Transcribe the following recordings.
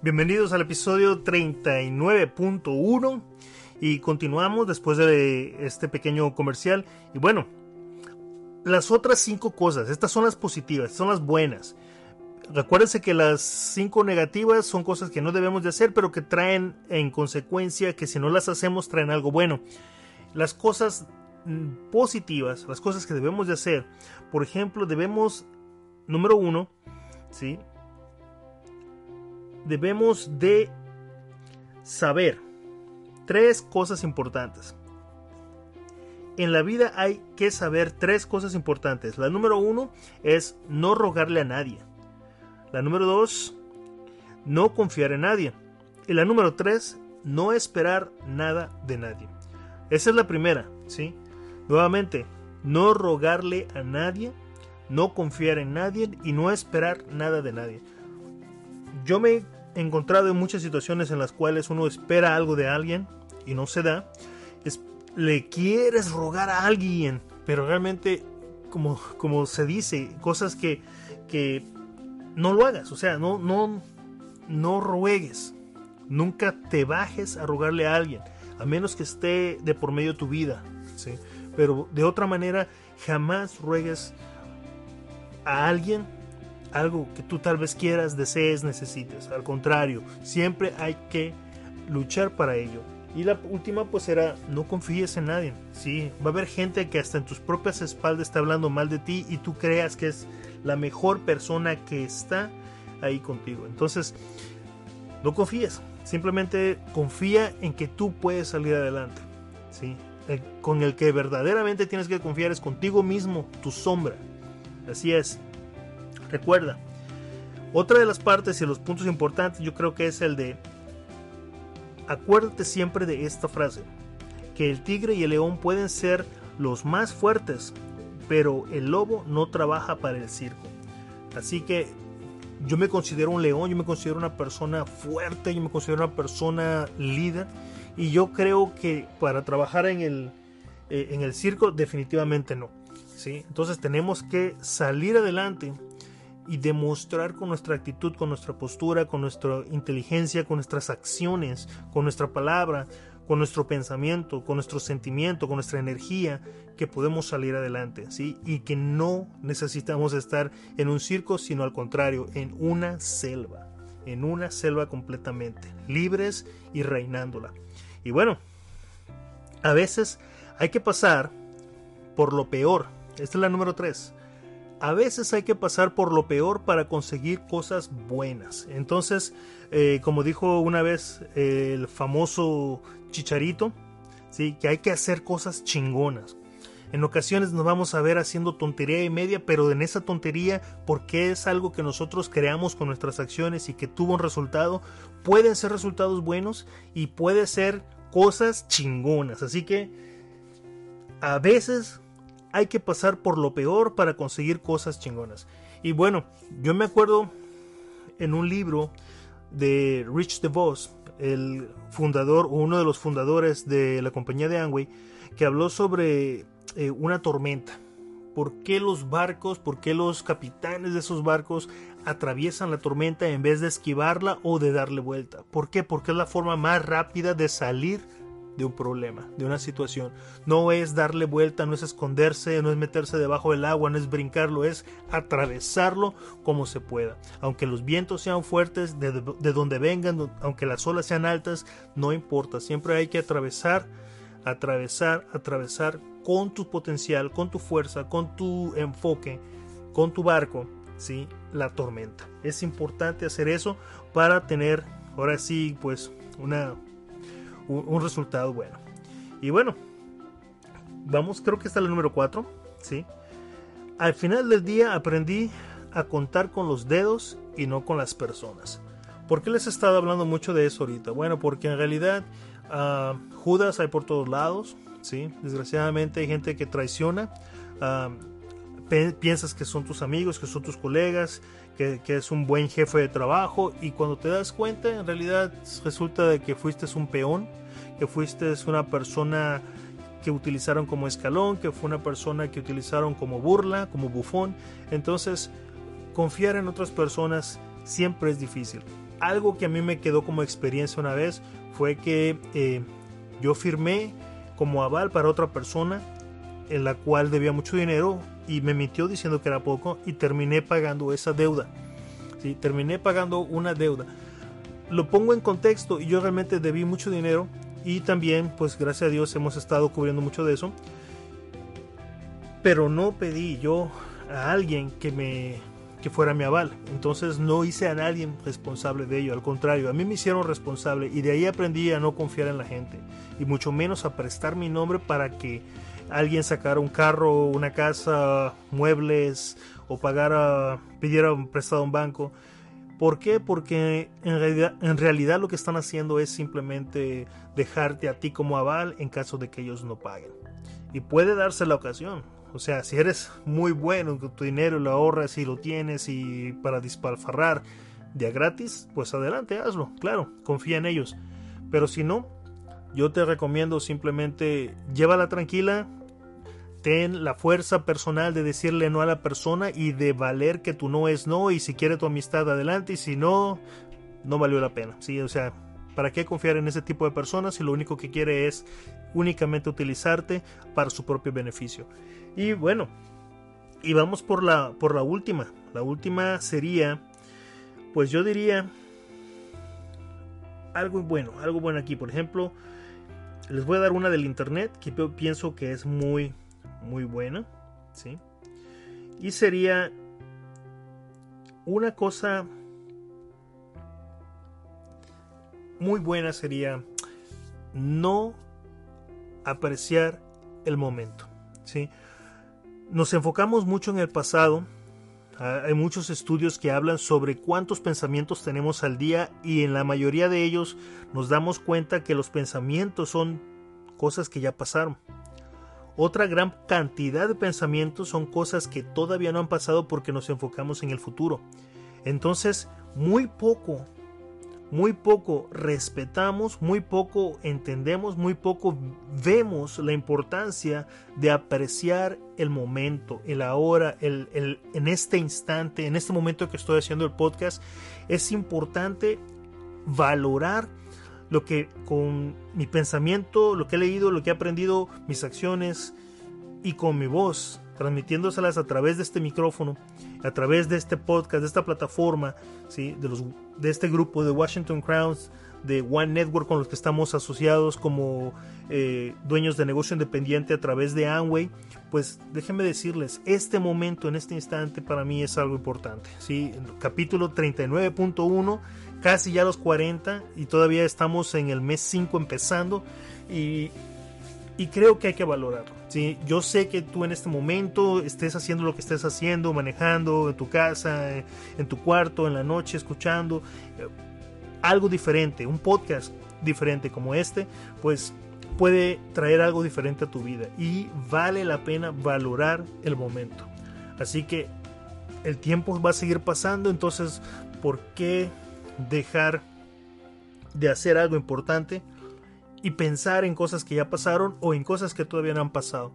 Bienvenidos al episodio 39.1 y continuamos después de este pequeño comercial. Y bueno, las otras cinco cosas, estas son las positivas, son las buenas. Recuérdense que las cinco negativas son cosas que no debemos de hacer, pero que traen en consecuencia que si no las hacemos traen algo bueno. Las cosas mm, positivas, las cosas que debemos de hacer, por ejemplo, debemos, número uno, ¿sí? Debemos de saber tres cosas importantes. En la vida hay que saber tres cosas importantes. La número uno es no rogarle a nadie. La número dos, no confiar en nadie. Y la número tres, no esperar nada de nadie. Esa es la primera, ¿sí? Nuevamente, no rogarle a nadie, no confiar en nadie y no esperar nada de nadie. Yo me encontrado en muchas situaciones en las cuales uno espera algo de alguien y no se da. Es, le quieres rogar a alguien, pero realmente, como, como se dice, cosas que, que no lo hagas. O sea, no, no, no ruegues. Nunca te bajes a rogarle a alguien, a menos que esté de por medio de tu vida. ¿sí? Pero de otra manera, jamás ruegues a alguien algo que tú tal vez quieras, desees, necesites. Al contrario, siempre hay que luchar para ello. Y la última pues era no confíes en nadie. Sí, va a haber gente que hasta en tus propias espaldas está hablando mal de ti y tú creas que es la mejor persona que está ahí contigo. Entonces, no confíes. Simplemente confía en que tú puedes salir adelante. ¿sí? con el que verdaderamente tienes que confiar es contigo mismo, tu sombra. Así es. Recuerda, otra de las partes y los puntos importantes yo creo que es el de, acuérdate siempre de esta frase, que el tigre y el león pueden ser los más fuertes, pero el lobo no trabaja para el circo. Así que yo me considero un león, yo me considero una persona fuerte, yo me considero una persona líder y yo creo que para trabajar en el, eh, en el circo definitivamente no. ¿sí? Entonces tenemos que salir adelante y demostrar con nuestra actitud, con nuestra postura, con nuestra inteligencia, con nuestras acciones, con nuestra palabra, con nuestro pensamiento, con nuestro sentimiento, con nuestra energía, que podemos salir adelante, ¿sí? Y que no necesitamos estar en un circo, sino al contrario, en una selva, en una selva completamente, libres y reinándola. Y bueno, a veces hay que pasar por lo peor. Esta es la número 3 a veces hay que pasar por lo peor para conseguir cosas buenas. Entonces, eh, como dijo una vez el famoso Chicharito, ¿sí? que hay que hacer cosas chingonas. En ocasiones nos vamos a ver haciendo tontería y media, pero en esa tontería, porque es algo que nosotros creamos con nuestras acciones y que tuvo un resultado, pueden ser resultados buenos y puede ser cosas chingonas. Así que a veces hay que pasar por lo peor para conseguir cosas chingonas. Y bueno, yo me acuerdo en un libro de Rich DeVos, el fundador o uno de los fundadores de la compañía de Amway, que habló sobre eh, una tormenta. ¿Por qué los barcos, por qué los capitanes de esos barcos atraviesan la tormenta en vez de esquivarla o de darle vuelta? ¿Por qué? Porque es la forma más rápida de salir de un problema, de una situación. No es darle vuelta, no es esconderse, no es meterse debajo del agua, no es brincarlo, es atravesarlo como se pueda. Aunque los vientos sean fuertes, de, donde vengan, aunque las olas sean altas, no importa. Siempre hay que atravesar, atravesar, atravesar con tu potencial, con tu fuerza, con tu enfoque, con tu barco, ¿sí? la tormenta. Es importante hacer eso para tener, ahora sí, pues una un, resultado bueno. Y bueno, vamos, creo que está el número 4, ¿sí? Al final del día aprendí a contar con los dedos y no con las personas. ¿Por qué les he estado hablando mucho de eso ahorita? Bueno, porque en realidad uh, Judas hay por todos lados, ¿sí? Desgraciadamente hay gente que traiciona. Uh, piensas que son tus amigos, que son tus colegas, que, es un buen jefe de trabajo y cuando te das cuenta en realidad resulta de que fuiste un peón, que fuiste una persona que utilizaron como escalón, que fue una persona que utilizaron como burla, como bufón. Entonces, confiar en otras personas siempre es difícil. algo que a mí me quedó como experiencia una vez fue que eh, yo firmé como aval para otra persona en la cual debía mucho dinero y me mintió diciendo que era poco y terminé pagando esa deuda. ¿sí? Terminé pagando una deuda. Lo pongo en contexto y yo realmente debí mucho dinero y también pues gracias a Dios hemos estado cubriendo mucho de eso. Pero no pedí yo a alguien que me que fuera mi aval. Entonces no hice a nadie responsable de ello. Al contrario, a mí me hicieron responsable y de ahí aprendí a no confiar en la gente. Y mucho menos a prestar mi nombre para que alguien sacara un carro, una casa, muebles o pagara, pidiera prestado a un banco. ¿Por qué? Porque en realidad, en realidad lo que están haciendo es simplemente dejarte a ti como aval en caso de que ellos no paguen. Y puede darse la ocasión. O sea, si eres muy bueno con tu dinero, lo ahorras y lo tienes y para dispalfarrar de gratis, pues adelante, hazlo. Claro, confía en ellos. Pero si no, yo te recomiendo simplemente llévala tranquila, ten la fuerza personal de decirle no a la persona y de valer que tu no es no y si quiere tu amistad adelante y si no, no valió la pena. Sí, o sea, ¿para qué confiar en ese tipo de personas si lo único que quiere es únicamente utilizarte para su propio beneficio? Y bueno, y vamos por la, por la última. La última sería, pues yo diría, algo bueno, algo bueno aquí. Por ejemplo, les voy a dar una del internet que pienso que es muy, muy buena. ¿sí? Y sería una cosa muy buena sería no apreciar el momento. ¿sí? Nos enfocamos mucho en el pasado. Ah, hay muchos estudios que hablan sobre cuántos pensamientos tenemos al día y en la mayoría de ellos nos damos cuenta que los pensamientos son cosas que ya pasaron. Otra gran cantidad de pensamientos son cosas que todavía no han pasado porque nos enfocamos en el futuro. Entonces, muy poco muy poco respetamos, muy poco entendemos, muy poco vemos la importancia de apreciar el momento, el ahora, el, en este instante, en este momento que estoy haciendo el podcast. Es importante valorar lo que con mi pensamiento, lo que he leído, lo que he aprendido, mis acciones y con mi voz, transmitiéndoselas a través de este micrófono, a través de este podcast, de esta plataforma, ¿sí? de, los, de este grupo de Washington Crowns, de One Network con los que estamos asociados como eh, dueños de negocio independiente a través de Amway, pues déjenme decirles, este momento, en este instante, para mí es algo importante. ¿sí? capítulo 39.1, casi ya los 40 y todavía estamos en el mes 5 empezando y, y creo que hay que valorarlo. ¿sí? Yo sé que tú en este momento estés haciendo lo que estés haciendo, manejando en tu casa, en tu cuarto, en la noche, escuchando eh, algo diferente, un podcast diferente como este, pues puede traer algo diferente a tu vida y vale la pena valorar el momento. Así que el tiempo va a seguir pasando, entonces, ¿por qué dejar de hacer algo importante? y pensar en cosas que ya pasaron o en cosas que todavía no han pasado.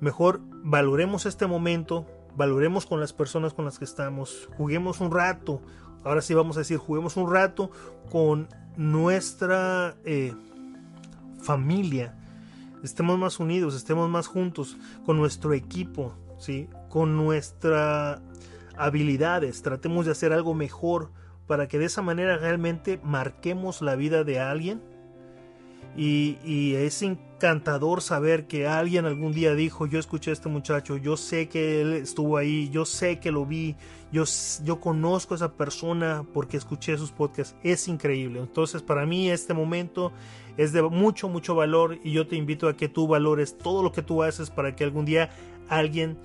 Mejor valoremos este momento, valoremos con las personas con las que estamos, juguemos un rato, ahora sí vamos a decir, juguemos un rato con nuestra eh, familia, estemos más unidos, estemos más juntos, con nuestro equipo, ¿sí? con nuestras habilidades, tratemos de hacer algo mejor para que de esa manera realmente marquemos la vida de alguien y, es encantador saber que alguien algún día dijo, yo escuché a este muchacho, yo sé que él estuvo ahí, yo sé que lo vi, yo, yo conozco a esa persona porque escuché sus podcasts. Es increíble. Entonces para mí este momento es de mucho, mucho valor y yo te invito a que tú valores todo lo que tú haces para que algún día alguien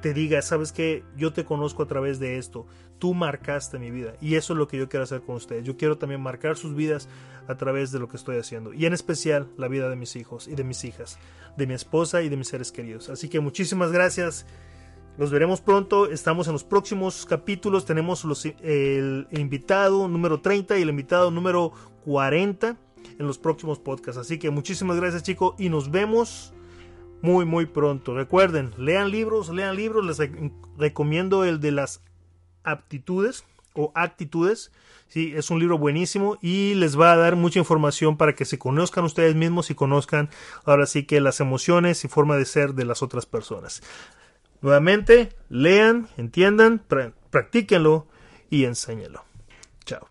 te diga, sabes que yo te conozco a través de esto, tú marcaste mi vida y eso es lo que yo quiero hacer con ustedes. Yo quiero también marcar sus vidas a través de lo que estoy haciendo y en especial la vida de mis hijos y de mis hijas, de mi esposa y de mis seres queridos. Así que muchísimas gracias. Los veremos pronto. Estamos en los próximos capítulos. Tenemos los, el, invitado número 30 y el invitado número 40 en los próximos podcasts. Así que muchísimas gracias chicos y nos vemos muy muy pronto. Recuerden, lean libros, lean libros. Les recomiendo el de las aptitudes o actitudes. Sí, es un libro buenísimo y les va a dar mucha información para que se conozcan ustedes mismos y conozcan ahora sí que las emociones y forma de ser de las otras personas. Nuevamente, lean, entiendan, practíquenlo y enséñenlo. Chao.